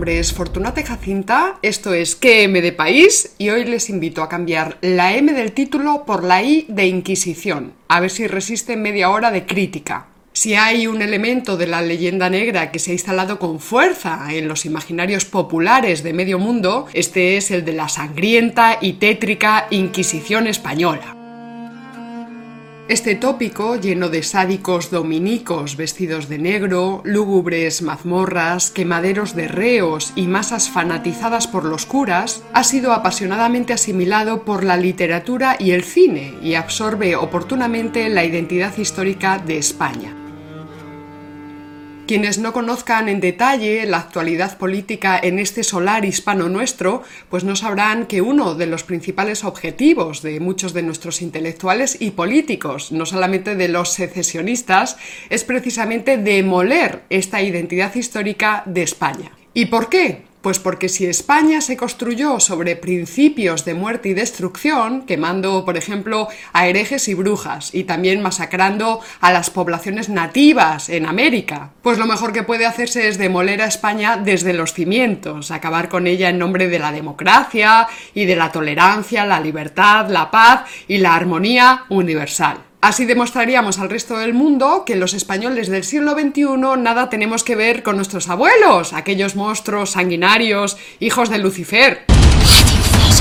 nombre es Fortunate Jacinta. Esto es QM de País y hoy les invito a cambiar la M del título por la I de Inquisición. A ver si resiste media hora de crítica. Si hay un elemento de la leyenda negra que se ha instalado con fuerza en los imaginarios populares de medio mundo, este es el de la sangrienta y tétrica Inquisición española. Este tópico, lleno de sádicos dominicos vestidos de negro, lúgubres mazmorras, quemaderos de reos y masas fanatizadas por los curas, ha sido apasionadamente asimilado por la literatura y el cine y absorbe oportunamente la identidad histórica de España. Quienes no conozcan en detalle la actualidad política en este solar hispano nuestro, pues no sabrán que uno de los principales objetivos de muchos de nuestros intelectuales y políticos, no solamente de los secesionistas, es precisamente demoler esta identidad histórica de España. ¿Y por qué? Pues porque si España se construyó sobre principios de muerte y destrucción, quemando, por ejemplo, a herejes y brujas, y también masacrando a las poblaciones nativas en América, pues lo mejor que puede hacerse es demoler a España desde los cimientos, acabar con ella en nombre de la democracia y de la tolerancia, la libertad, la paz y la armonía universal. Así demostraríamos al resto del mundo que los españoles del siglo XXI nada tenemos que ver con nuestros abuelos, aquellos monstruos sanguinarios, hijos de Lucifer.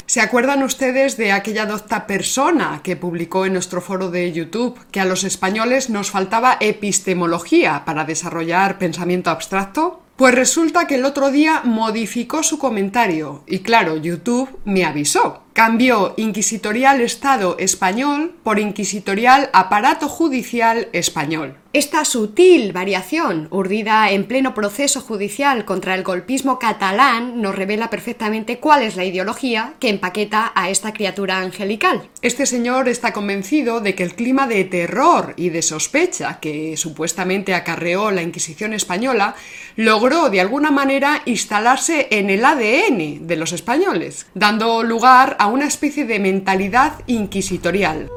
¿Se acuerdan ustedes de aquella docta persona que publicó en nuestro foro de YouTube que a los españoles nos faltaba epistemología para desarrollar pensamiento abstracto? Pues resulta que el otro día modificó su comentario y claro, YouTube me avisó. Cambió Inquisitorial Estado español por Inquisitorial Aparato Judicial español. Esta sutil variación, urdida en pleno proceso judicial contra el golpismo catalán, nos revela perfectamente cuál es la ideología que empaqueta a esta criatura angelical. Este señor está convencido de que el clima de terror y de sospecha que supuestamente acarreó la Inquisición española logró de alguna manera instalarse en el ADN de los españoles, dando lugar a una especie de mentalidad inquisitorial.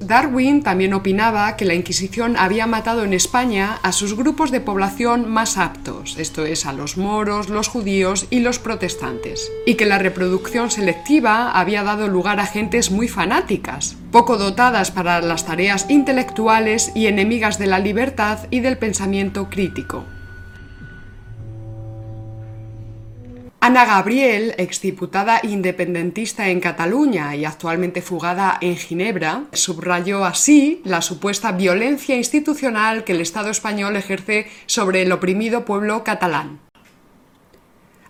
Darwin también opinaba que la Inquisición había matado en España a sus grupos de población más aptos, esto es, a los moros, los judíos y los protestantes, y que la reproducción selectiva había dado lugar a gentes muy fanáticas, poco dotadas para las tareas intelectuales y enemigas de la libertad y del pensamiento crítico. Ana Gabriel, exdiputada independentista en Cataluña y actualmente fugada en Ginebra, subrayó así la supuesta violencia institucional que el Estado español ejerce sobre el oprimido pueblo catalán.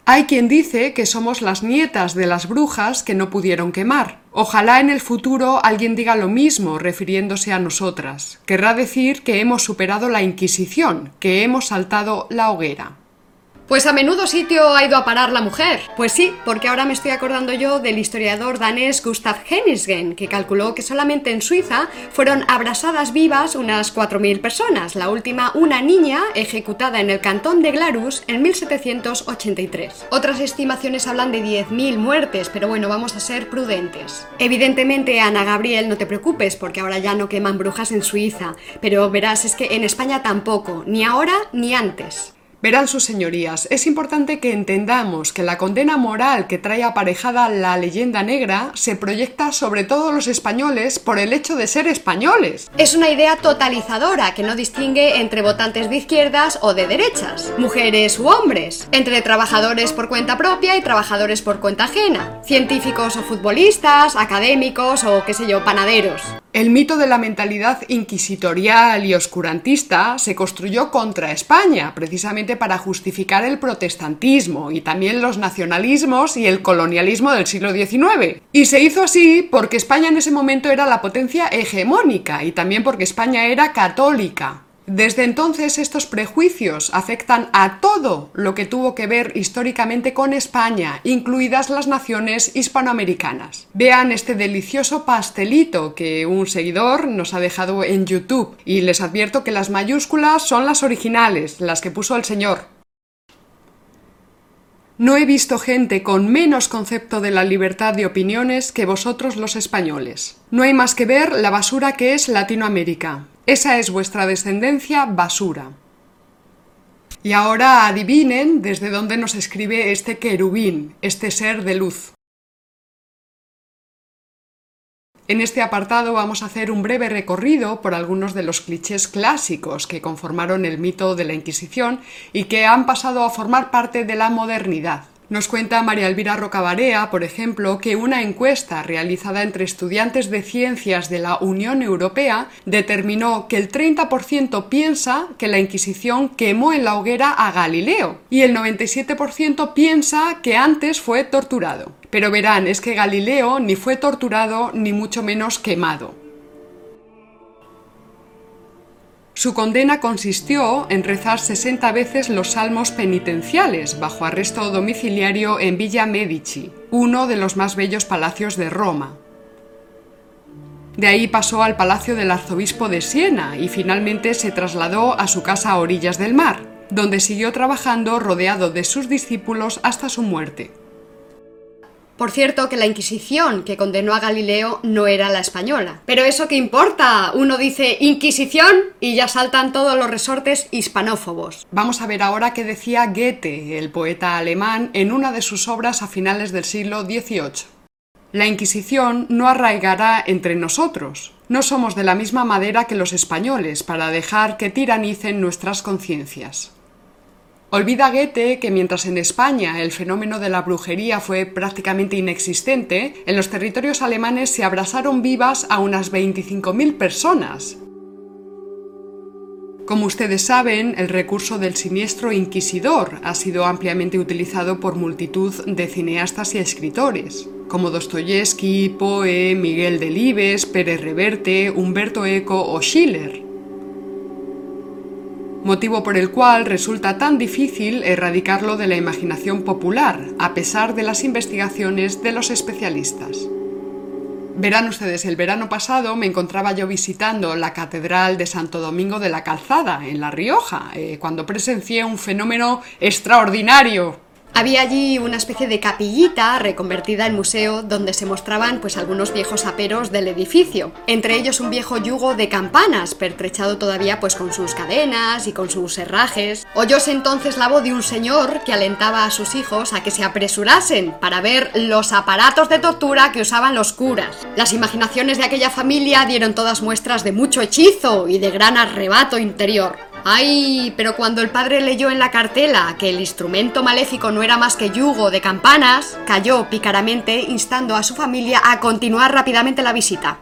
Hay quien dice que somos las nietas de las brujas que no pudieron quemar. Ojalá en el futuro alguien diga lo mismo refiriéndose a nosotras. Querrá decir que hemos superado la Inquisición, que hemos saltado la hoguera. Pues a menudo sitio ha ido a parar la mujer. Pues sí, porque ahora me estoy acordando yo del historiador danés Gustav Henningsgen, que calculó que solamente en Suiza fueron abrasadas vivas unas 4.000 personas, la última una niña ejecutada en el cantón de Glarus en 1783. Otras estimaciones hablan de 10.000 muertes, pero bueno, vamos a ser prudentes. Evidentemente, Ana Gabriel, no te preocupes, porque ahora ya no queman brujas en Suiza, pero verás, es que en España tampoco, ni ahora ni antes. Verán sus señorías, es importante que entendamos que la condena moral que trae aparejada la leyenda negra se proyecta sobre todos los españoles por el hecho de ser españoles. Es una idea totalizadora que no distingue entre votantes de izquierdas o de derechas, mujeres u hombres, entre trabajadores por cuenta propia y trabajadores por cuenta ajena, científicos o futbolistas, académicos o qué sé yo, panaderos. El mito de la mentalidad inquisitorial y oscurantista se construyó contra España, precisamente para justificar el protestantismo y también los nacionalismos y el colonialismo del siglo XIX. Y se hizo así porque España en ese momento era la potencia hegemónica y también porque España era católica. Desde entonces estos prejuicios afectan a todo lo que tuvo que ver históricamente con España, incluidas las naciones hispanoamericanas. Vean este delicioso pastelito que un seguidor nos ha dejado en YouTube y les advierto que las mayúsculas son las originales, las que puso el señor. No he visto gente con menos concepto de la libertad de opiniones que vosotros los españoles. No hay más que ver la basura que es Latinoamérica. Esa es vuestra descendencia basura. Y ahora adivinen desde dónde nos escribe este querubín, este ser de luz. En este apartado vamos a hacer un breve recorrido por algunos de los clichés clásicos que conformaron el mito de la Inquisición y que han pasado a formar parte de la modernidad. Nos cuenta María Elvira Rocabarea, por ejemplo, que una encuesta realizada entre estudiantes de ciencias de la Unión Europea determinó que el 30% piensa que la Inquisición quemó en la hoguera a Galileo y el 97% piensa que antes fue torturado. Pero verán, es que Galileo ni fue torturado ni mucho menos quemado. Su condena consistió en rezar 60 veces los salmos penitenciales bajo arresto domiciliario en Villa Medici, uno de los más bellos palacios de Roma. De ahí pasó al palacio del arzobispo de Siena y finalmente se trasladó a su casa a orillas del mar, donde siguió trabajando rodeado de sus discípulos hasta su muerte. Por cierto, que la Inquisición que condenó a Galileo no era la española. Pero eso qué importa, uno dice Inquisición y ya saltan todos los resortes hispanófobos. Vamos a ver ahora qué decía Goethe, el poeta alemán, en una de sus obras a finales del siglo XVIII. La Inquisición no arraigará entre nosotros. No somos de la misma madera que los españoles para dejar que tiranicen nuestras conciencias. Olvida Goethe que mientras en España el fenómeno de la brujería fue prácticamente inexistente, en los territorios alemanes se abrasaron vivas a unas 25.000 personas. Como ustedes saben, el recurso del siniestro inquisidor ha sido ampliamente utilizado por multitud de cineastas y escritores, como Dostoyevsky, Poe, Miguel Delibes, Pérez Reverte, Humberto Eco o Schiller motivo por el cual resulta tan difícil erradicarlo de la imaginación popular, a pesar de las investigaciones de los especialistas. Verán ustedes, el verano pasado me encontraba yo visitando la Catedral de Santo Domingo de la Calzada, en La Rioja, eh, cuando presencié un fenómeno extraordinario. Había allí una especie de capillita reconvertida en museo donde se mostraban pues algunos viejos aperos del edificio, entre ellos un viejo yugo de campanas pertrechado todavía pues con sus cadenas y con sus herrajes. Oyóse entonces la voz de un señor que alentaba a sus hijos a que se apresurasen para ver los aparatos de tortura que usaban los curas. Las imaginaciones de aquella familia dieron todas muestras de mucho hechizo y de gran arrebato interior. Ay, pero cuando el padre leyó en la cartela que el instrumento maléfico no era más que yugo de campanas, cayó pícaramente instando a su familia a continuar rápidamente la visita.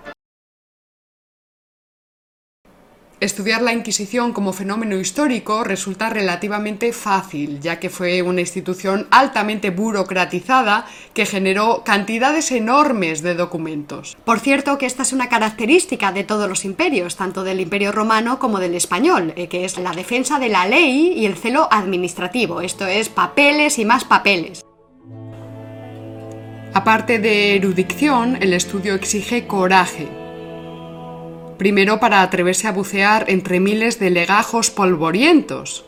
Estudiar la Inquisición como fenómeno histórico resulta relativamente fácil, ya que fue una institución altamente burocratizada que generó cantidades enormes de documentos. Por cierto que esta es una característica de todos los imperios, tanto del imperio romano como del español, eh, que es la defensa de la ley y el celo administrativo, esto es papeles y más papeles. Aparte de erudición, el estudio exige coraje, primero para atreverse a bucear entre miles de legajos polvorientos,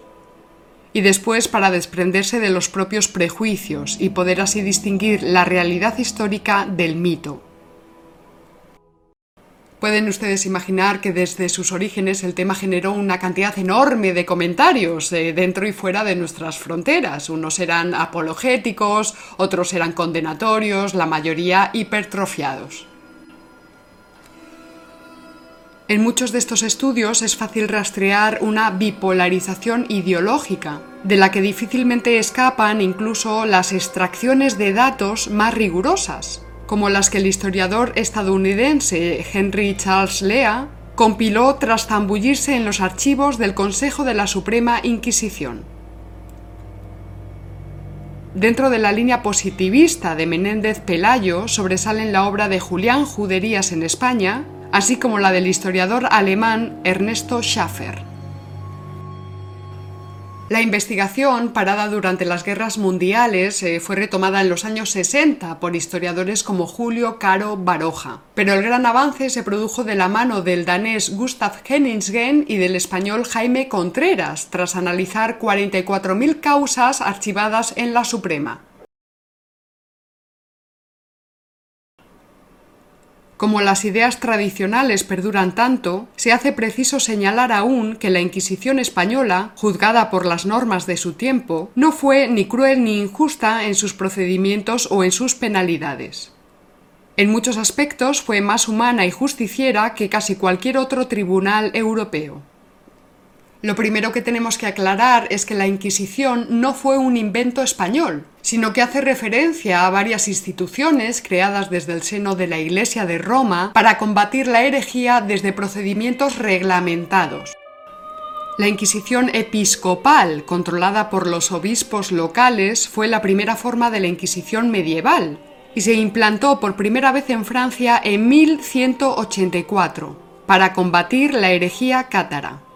y después para desprenderse de los propios prejuicios y poder así distinguir la realidad histórica del mito. Pueden ustedes imaginar que desde sus orígenes el tema generó una cantidad enorme de comentarios eh, dentro y fuera de nuestras fronteras. Unos eran apologéticos, otros eran condenatorios, la mayoría hipertrofiados. En muchos de estos estudios es fácil rastrear una bipolarización ideológica, de la que difícilmente escapan incluso las extracciones de datos más rigurosas, como las que el historiador estadounidense Henry Charles Lea compiló tras zambullirse en los archivos del Consejo de la Suprema Inquisición. Dentro de la línea positivista de Menéndez Pelayo sobresalen la obra de Julián Juderías en España así como la del historiador alemán Ernesto Schaffer. La investigación, parada durante las guerras mundiales, eh, fue retomada en los años 60 por historiadores como Julio Caro Baroja. Pero el gran avance se produjo de la mano del danés Gustav Henningsgen y del español Jaime Contreras, tras analizar 44.000 causas archivadas en la Suprema. Como las ideas tradicionales perduran tanto, se hace preciso señalar aún que la Inquisición española, juzgada por las normas de su tiempo, no fue ni cruel ni injusta en sus procedimientos o en sus penalidades. En muchos aspectos fue más humana y justiciera que casi cualquier otro tribunal europeo. Lo primero que tenemos que aclarar es que la Inquisición no fue un invento español, sino que hace referencia a varias instituciones creadas desde el seno de la Iglesia de Roma para combatir la herejía desde procedimientos reglamentados. La Inquisición episcopal, controlada por los obispos locales, fue la primera forma de la Inquisición medieval y se implantó por primera vez en Francia en 1184 para combatir la herejía cátara.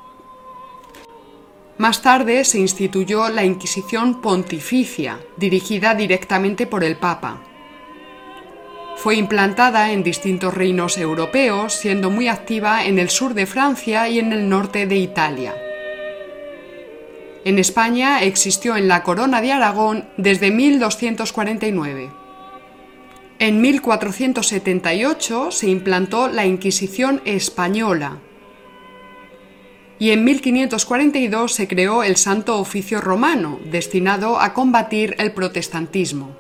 Más tarde se instituyó la Inquisición Pontificia, dirigida directamente por el Papa. Fue implantada en distintos reinos europeos, siendo muy activa en el sur de Francia y en el norte de Italia. En España existió en la Corona de Aragón desde 1249. En 1478 se implantó la Inquisición española, y en 1542 se creó el Santo Oficio Romano, destinado a combatir el protestantismo.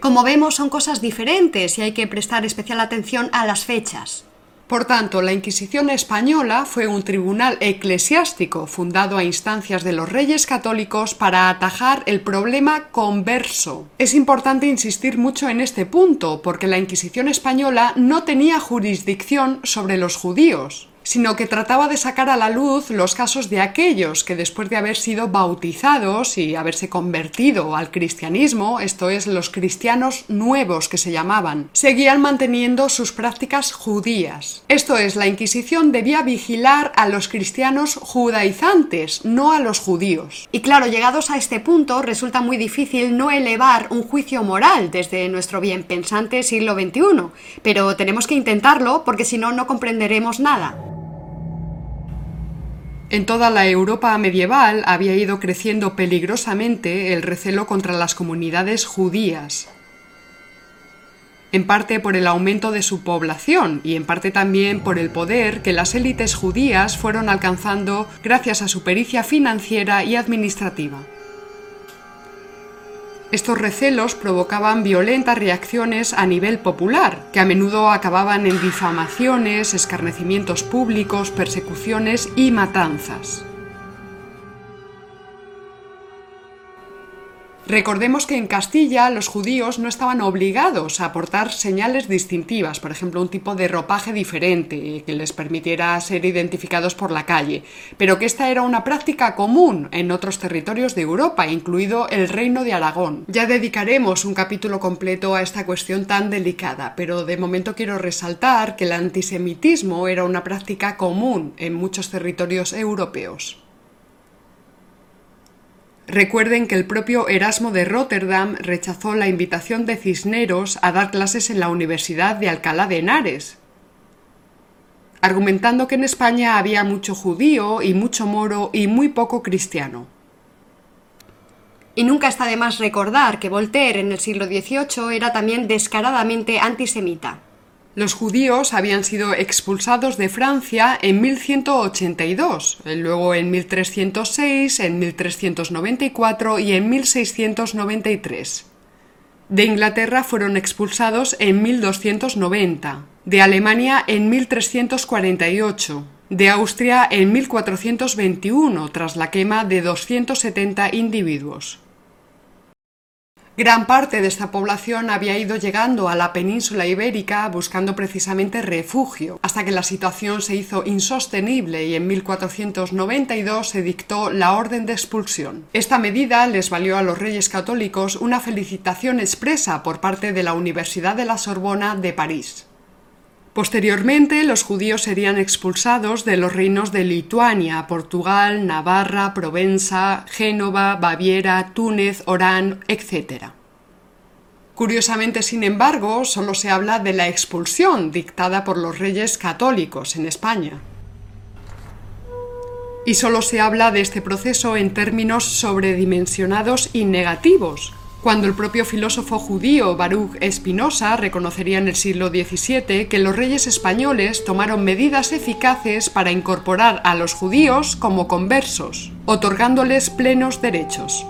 Como vemos, son cosas diferentes y hay que prestar especial atención a las fechas. Por tanto, la Inquisición española fue un tribunal eclesiástico fundado a instancias de los reyes católicos para atajar el problema converso. Es importante insistir mucho en este punto, porque la Inquisición española no tenía jurisdicción sobre los judíos sino que trataba de sacar a la luz los casos de aquellos que después de haber sido bautizados y haberse convertido al cristianismo, esto es, los cristianos nuevos que se llamaban, seguían manteniendo sus prácticas judías. Esto es, la Inquisición debía vigilar a los cristianos judaizantes, no a los judíos. Y claro, llegados a este punto, resulta muy difícil no elevar un juicio moral desde nuestro bien pensante siglo XXI, pero tenemos que intentarlo porque si no, no comprenderemos nada. En toda la Europa medieval había ido creciendo peligrosamente el recelo contra las comunidades judías, en parte por el aumento de su población y en parte también por el poder que las élites judías fueron alcanzando gracias a su pericia financiera y administrativa. Estos recelos provocaban violentas reacciones a nivel popular, que a menudo acababan en difamaciones, escarnecimientos públicos, persecuciones y matanzas. Recordemos que en Castilla los judíos no estaban obligados a aportar señales distintivas, por ejemplo, un tipo de ropaje diferente que les permitiera ser identificados por la calle, pero que esta era una práctica común en otros territorios de Europa, incluido el Reino de Aragón. Ya dedicaremos un capítulo completo a esta cuestión tan delicada, pero de momento quiero resaltar que el antisemitismo era una práctica común en muchos territorios europeos. Recuerden que el propio Erasmo de Rotterdam rechazó la invitación de Cisneros a dar clases en la Universidad de Alcalá de Henares, argumentando que en España había mucho judío y mucho moro y muy poco cristiano. Y nunca está de más recordar que Voltaire en el siglo XVIII era también descaradamente antisemita. Los judíos habían sido expulsados de Francia en 1182, luego en 1306, en 1394 y en 1693. De Inglaterra fueron expulsados en 1290, de Alemania en 1348, de Austria en 1421 tras la quema de 270 individuos. Gran parte de esta población había ido llegando a la península ibérica buscando precisamente refugio, hasta que la situación se hizo insostenible y en 1492 se dictó la orden de expulsión. Esta medida les valió a los reyes católicos una felicitación expresa por parte de la Universidad de la Sorbona de París. Posteriormente, los judíos serían expulsados de los reinos de Lituania, Portugal, Navarra, Provenza, Génova, Baviera, Túnez, Orán, etc. Curiosamente, sin embargo, solo se habla de la expulsión dictada por los reyes católicos en España. Y solo se habla de este proceso en términos sobredimensionados y negativos, cuando el propio filósofo judío Baruch Spinoza reconocería en el siglo XVII que los reyes españoles tomaron medidas eficaces para incorporar a los judíos como conversos, otorgándoles plenos derechos.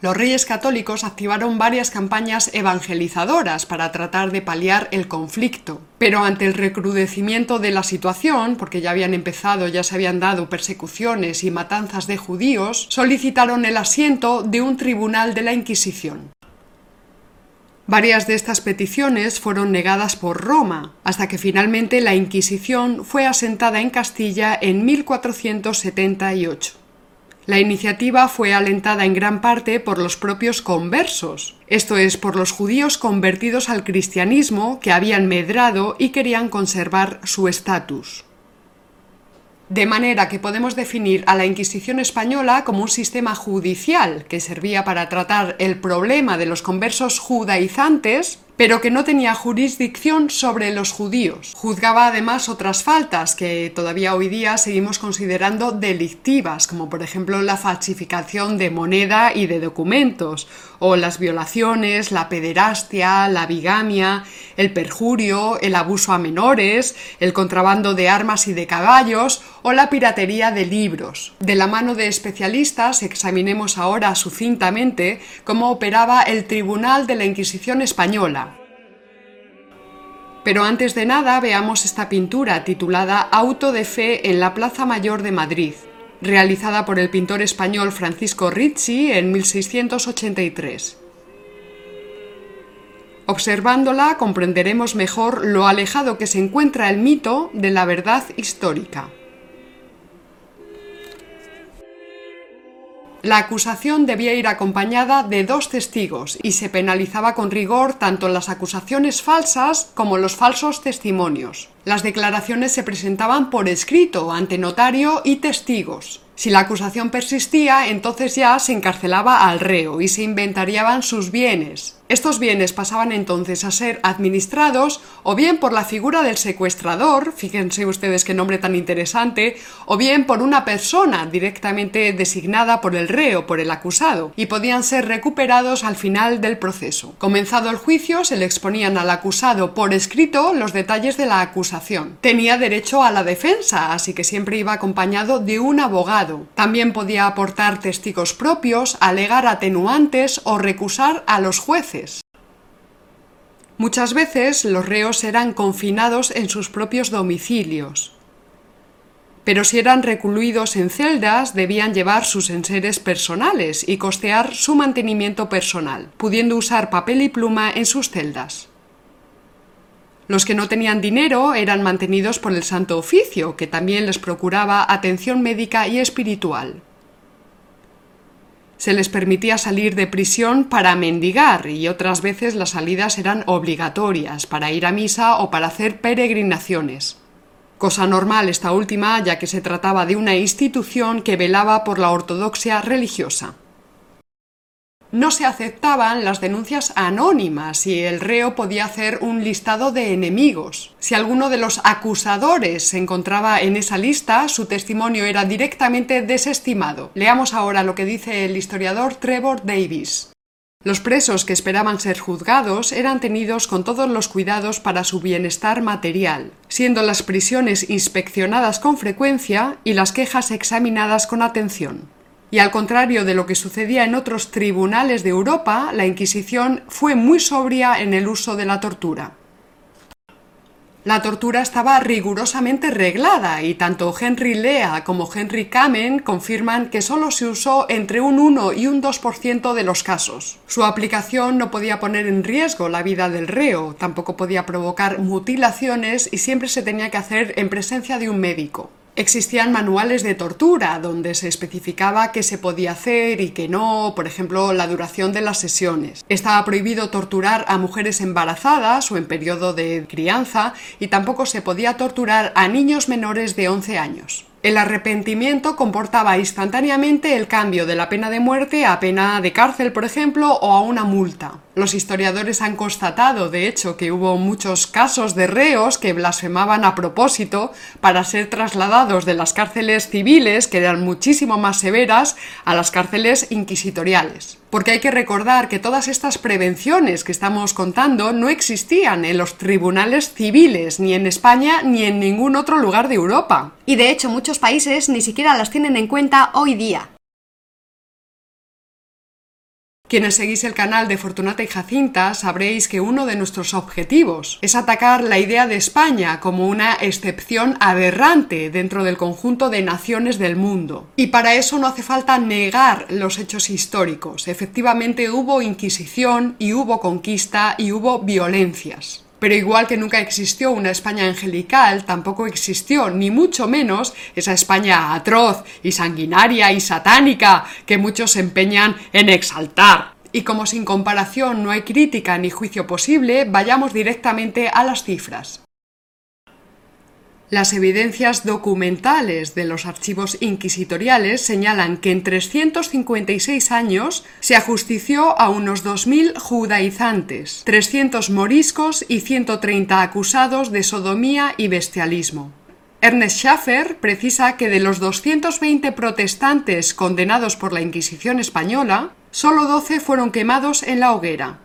Los reyes católicos activaron varias campañas evangelizadoras para tratar de paliar el conflicto. Pero ante el recrudecimiento de la situación, porque ya habían empezado, ya se habían dado persecuciones y matanzas de judíos, solicitaron el asiento de un tribunal de la Inquisición. Varias de estas peticiones fueron negadas por Roma, hasta que finalmente la Inquisición fue asentada en Castilla en 1478. La iniciativa fue alentada en gran parte por los propios conversos, esto es, por los judíos convertidos al cristianismo que habían medrado y querían conservar su estatus. De manera que podemos definir a la Inquisición española como un sistema judicial que servía para tratar el problema de los conversos judaizantes pero que no tenía jurisdicción sobre los judíos. Juzgaba además otras faltas que todavía hoy día seguimos considerando delictivas, como por ejemplo la falsificación de moneda y de documentos, o las violaciones, la pederastia, la bigamia, el perjurio, el abuso a menores, el contrabando de armas y de caballos, o la piratería de libros. De la mano de especialistas examinemos ahora sucintamente cómo operaba el Tribunal de la Inquisición española, pero antes de nada veamos esta pintura titulada Auto de Fe en la Plaza Mayor de Madrid, realizada por el pintor español Francisco Ricci en 1683. Observándola comprenderemos mejor lo alejado que se encuentra el mito de la verdad histórica. La acusación debía ir acompañada de dos testigos y se penalizaba con rigor tanto las acusaciones falsas como los falsos testimonios. Las declaraciones se presentaban por escrito ante notario y testigos. Si la acusación persistía, entonces ya se encarcelaba al reo y se inventariaban sus bienes. Estos bienes pasaban entonces a ser administrados o bien por la figura del secuestrador, fíjense ustedes qué nombre tan interesante, o bien por una persona directamente designada por el reo, por el acusado, y podían ser recuperados al final del proceso. Comenzado el juicio, se le exponían al acusado por escrito los detalles de la acusación. Tenía derecho a la defensa, así que siempre iba acompañado de un abogado. También podía aportar testigos propios, alegar atenuantes o recusar a los jueces Muchas veces los reos eran confinados en sus propios domicilios, pero si eran recluidos en celdas debían llevar sus enseres personales y costear su mantenimiento personal, pudiendo usar papel y pluma en sus celdas. Los que no tenían dinero eran mantenidos por el Santo Oficio, que también les procuraba atención médica y espiritual se les permitía salir de prisión para mendigar y otras veces las salidas eran obligatorias para ir a misa o para hacer peregrinaciones. Cosa normal esta última ya que se trataba de una institución que velaba por la ortodoxia religiosa no se aceptaban las denuncias anónimas y el reo podía hacer un listado de enemigos. Si alguno de los acusadores se encontraba en esa lista, su testimonio era directamente desestimado. Leamos ahora lo que dice el historiador Trevor Davis. Los presos que esperaban ser juzgados eran tenidos con todos los cuidados para su bienestar material, siendo las prisiones inspeccionadas con frecuencia y las quejas examinadas con atención. Y al contrario de lo que sucedía en otros tribunales de Europa, la Inquisición fue muy sobria en el uso de la tortura. La tortura estaba rigurosamente reglada y tanto Henry Lea como Henry Kamen confirman que solo se usó entre un 1 y un 2% de los casos. Su aplicación no podía poner en riesgo la vida del reo, tampoco podía provocar mutilaciones y siempre se tenía que hacer en presencia de un médico. Existían manuales de tortura donde se especificaba qué se podía hacer y qué no, por ejemplo, la duración de las sesiones. Estaba prohibido torturar a mujeres embarazadas o en periodo de crianza y tampoco se podía torturar a niños menores de 11 años. El arrepentimiento comportaba instantáneamente el cambio de la pena de muerte a pena de cárcel, por ejemplo, o a una multa. Los historiadores han constatado, de hecho, que hubo muchos casos de reos que blasfemaban a propósito para ser trasladados de las cárceles civiles, que eran muchísimo más severas, a las cárceles inquisitoriales. Porque hay que recordar que todas estas prevenciones que estamos contando no existían en los tribunales civiles, ni en España ni en ningún otro lugar de Europa. Y de hecho muchos países ni siquiera las tienen en cuenta hoy día. Quienes seguís el canal de Fortunata y Jacinta sabréis que uno de nuestros objetivos es atacar la idea de España como una excepción aberrante dentro del conjunto de naciones del mundo. Y para eso no hace falta negar los hechos históricos. Efectivamente hubo Inquisición y hubo conquista y hubo violencias. Pero igual que nunca existió una España angelical, tampoco existió, ni mucho menos, esa España atroz y sanguinaria y satánica que muchos se empeñan en exaltar. Y como sin comparación no hay crítica ni juicio posible, vayamos directamente a las cifras. Las evidencias documentales de los archivos inquisitoriales señalan que en 356 años se ajustició a unos 2.000 judaizantes, 300 moriscos y 130 acusados de sodomía y bestialismo. Ernest Schaffer precisa que de los 220 protestantes condenados por la Inquisición española, solo 12 fueron quemados en la hoguera.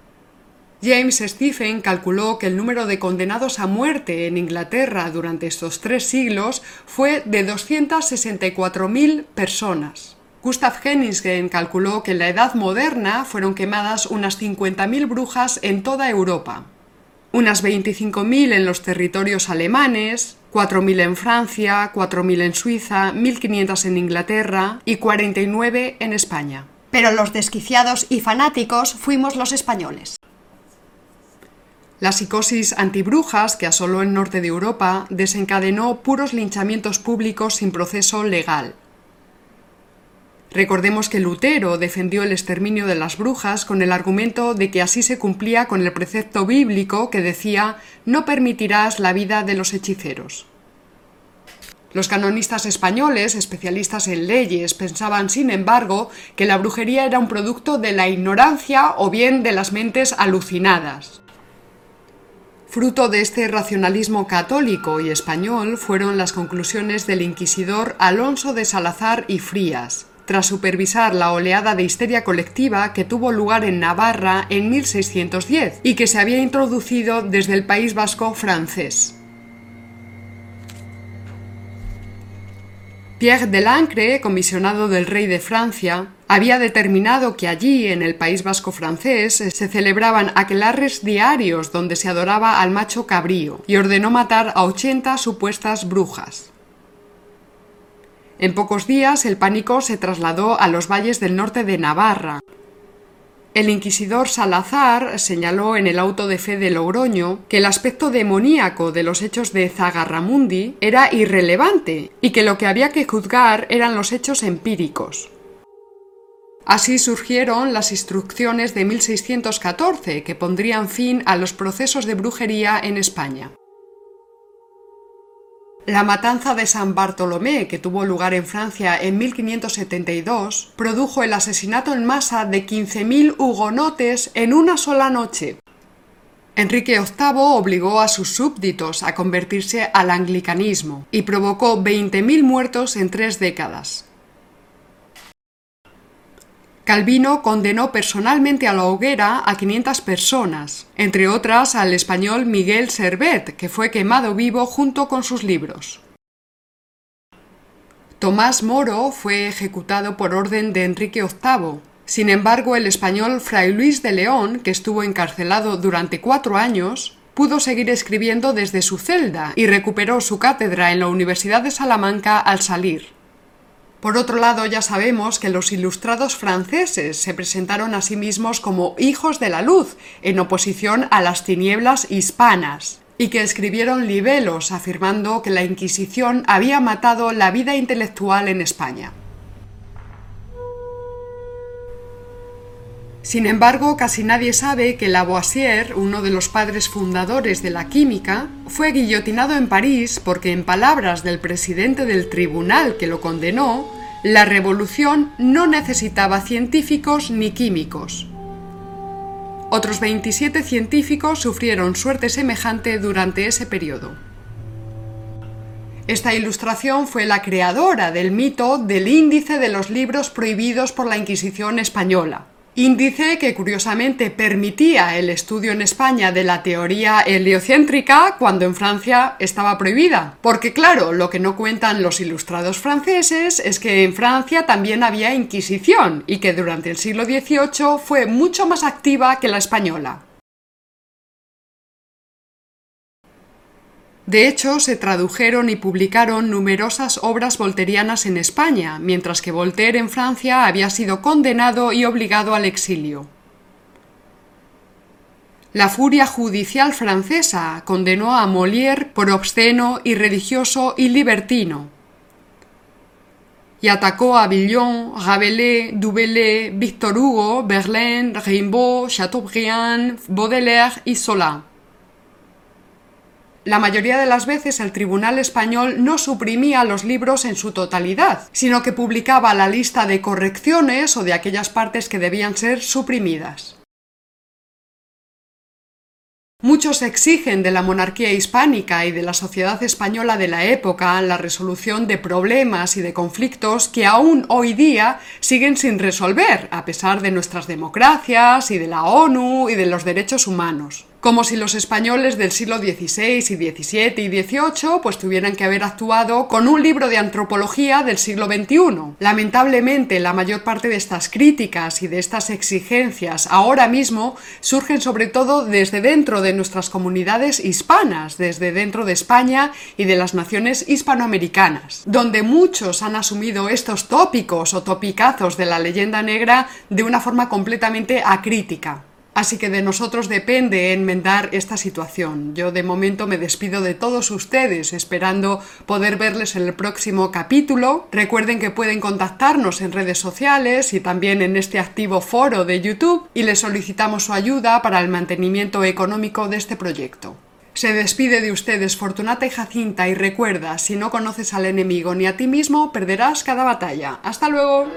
James Stephen calculó que el número de condenados a muerte en Inglaterra durante estos tres siglos fue de 264.000 personas. Gustav Henningsen calculó que en la Edad Moderna fueron quemadas unas 50.000 brujas en toda Europa, unas 25.000 en los territorios alemanes, 4.000 en Francia, 4.000 en Suiza, 1.500 en Inglaterra y 49 en España. Pero los desquiciados y fanáticos fuimos los españoles. La psicosis antibrujas que asoló el norte de Europa desencadenó puros linchamientos públicos sin proceso legal. Recordemos que Lutero defendió el exterminio de las brujas con el argumento de que así se cumplía con el precepto bíblico que decía no permitirás la vida de los hechiceros. Los canonistas españoles, especialistas en leyes, pensaban, sin embargo, que la brujería era un producto de la ignorancia o bien de las mentes alucinadas. Fruto de este racionalismo católico y español fueron las conclusiones del inquisidor Alonso de Salazar y Frías, tras supervisar la oleada de histeria colectiva que tuvo lugar en Navarra en 1610 y que se había introducido desde el País Vasco francés. Pierre Delancre, comisionado del rey de Francia, había determinado que allí, en el País Vasco francés, se celebraban aquelarres diarios donde se adoraba al macho cabrío y ordenó matar a ochenta supuestas brujas. En pocos días el pánico se trasladó a los valles del norte de Navarra, el inquisidor Salazar señaló en el auto de fe de Logroño que el aspecto demoníaco de los hechos de Zagarramundi era irrelevante y que lo que había que juzgar eran los hechos empíricos. Así surgieron las instrucciones de 1614 que pondrían fin a los procesos de brujería en España. La matanza de San Bartolomé, que tuvo lugar en Francia en 1572, produjo el asesinato en masa de 15.000 hugonotes en una sola noche. Enrique VIII obligó a sus súbditos a convertirse al anglicanismo y provocó 20.000 muertos en tres décadas. Calvino condenó personalmente a la hoguera a 500 personas, entre otras al español Miguel Servet, que fue quemado vivo junto con sus libros. Tomás Moro fue ejecutado por orden de Enrique VIII. Sin embargo, el español Fray Luis de León, que estuvo encarcelado durante cuatro años, pudo seguir escribiendo desde su celda y recuperó su cátedra en la Universidad de Salamanca al salir. Por otro lado, ya sabemos que los ilustrados franceses se presentaron a sí mismos como hijos de la luz, en oposición a las tinieblas hispanas, y que escribieron libelos afirmando que la Inquisición había matado la vida intelectual en España. Sin embargo, casi nadie sabe que Lavoisier, uno de los padres fundadores de la química, fue guillotinado en París porque, en palabras del presidente del tribunal que lo condenó, la revolución no necesitaba científicos ni químicos. Otros 27 científicos sufrieron suerte semejante durante ese periodo. Esta ilustración fue la creadora del mito del índice de los libros prohibidos por la Inquisición española. Índice que curiosamente permitía el estudio en España de la teoría heliocéntrica cuando en Francia estaba prohibida. Porque claro, lo que no cuentan los ilustrados franceses es que en Francia también había Inquisición y que durante el siglo XVIII fue mucho más activa que la española. De hecho, se tradujeron y publicaron numerosas obras volterianas en España, mientras que Voltaire en Francia había sido condenado y obligado al exilio. La furia judicial francesa condenó a Molière por obsceno, irreligioso y libertino. Y atacó a Villon, Rabelais, Dubellé, Victor Hugo, Verlaine, Rimbaud, Chateaubriand, Baudelaire y Zola. La mayoría de las veces el Tribunal español no suprimía los libros en su totalidad, sino que publicaba la lista de correcciones o de aquellas partes que debían ser suprimidas. Muchos exigen de la monarquía hispánica y de la sociedad española de la época la resolución de problemas y de conflictos que aún hoy día siguen sin resolver, a pesar de nuestras democracias y de la ONU y de los derechos humanos como si los españoles del siglo XVI y XVII y XVIII pues tuvieran que haber actuado con un libro de antropología del siglo XXI. Lamentablemente, la mayor parte de estas críticas y de estas exigencias ahora mismo surgen sobre todo desde dentro de nuestras comunidades hispanas, desde dentro de España y de las naciones hispanoamericanas, donde muchos han asumido estos tópicos o topicazos de la leyenda negra de una forma completamente acrítica. Así que de nosotros depende enmendar esta situación. Yo de momento me despido de todos ustedes, esperando poder verles en el próximo capítulo. Recuerden que pueden contactarnos en redes sociales y también en este activo foro de YouTube y les solicitamos su ayuda para el mantenimiento económico de este proyecto. Se despide de ustedes Fortunata y Jacinta y recuerda, si no conoces al enemigo ni a ti mismo, perderás cada batalla. Hasta luego.